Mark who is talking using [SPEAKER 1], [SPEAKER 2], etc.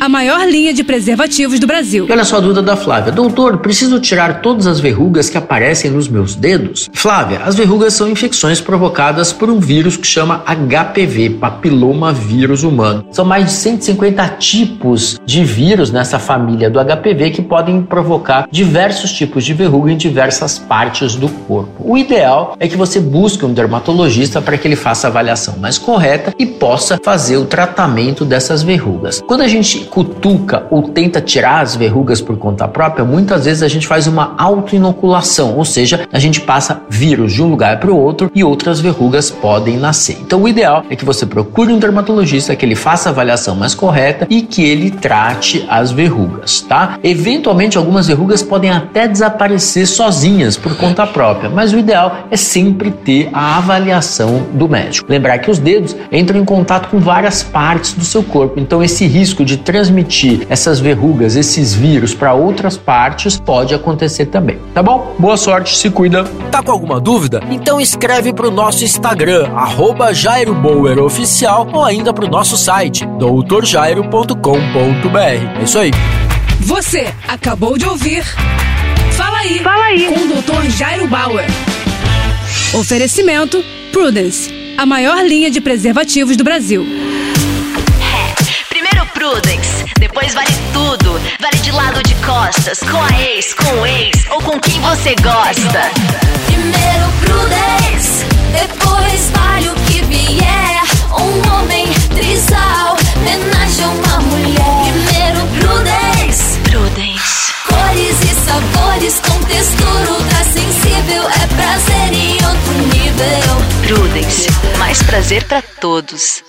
[SPEAKER 1] a maior linha de preservativos do Brasil.
[SPEAKER 2] E olha só a dúvida da Flávia. Doutor, preciso tirar todas as verrugas que aparecem nos meus dedos? Flávia, as verrugas são infecções provocadas por um vírus que chama HPV, papiloma vírus humano. São mais de 150 tipos de vírus nessa família do HPV que podem provocar diversos tipos de verruga em diversas partes do corpo. O ideal é que você busque um dermatologista para que ele faça a avaliação mais correta e possa fazer o tratamento dessas verrugas. Quando a gente cutuca ou tenta tirar as verrugas por conta própria, muitas vezes a gente faz uma autoinoculação, ou seja, a gente passa vírus de um lugar para o outro e outras verrugas podem nascer. Então, o ideal é que você procure um dermatologista, que ele faça a avaliação mais correta e que ele trate as verrugas, tá? Eventualmente, algumas verrugas podem até desaparecer sozinhas por conta própria, mas o ideal é sempre ter a avaliação do médico. Lembrar que os dedos entram em contato com várias partes do seu corpo, então esse risco de transmitir essas verrugas, esses vírus para outras partes, pode acontecer também. Tá bom? Boa sorte, se cuida.
[SPEAKER 3] Tá com alguma dúvida? Então escreve pro nosso Instagram, arroba Oficial, ou ainda pro nosso site, doutorjairo.com.br. É isso aí.
[SPEAKER 1] Você acabou de ouvir. Fala aí.
[SPEAKER 4] Fala aí.
[SPEAKER 1] Com o Dr. Jairo Bauer. Oferecimento Prudence, a maior linha de preservativos do Brasil.
[SPEAKER 5] De costas, com a ex, com o ex ou com quem você gosta.
[SPEAKER 6] Primeiro Prudence, depois vale o que vier. Um homem trisal, homenagem a uma mulher. Primeiro Prudence.
[SPEAKER 5] Prudence.
[SPEAKER 6] Cores e sabores com textura ultra sensível. É prazer em outro nível.
[SPEAKER 5] Prudence. Mais prazer para todos.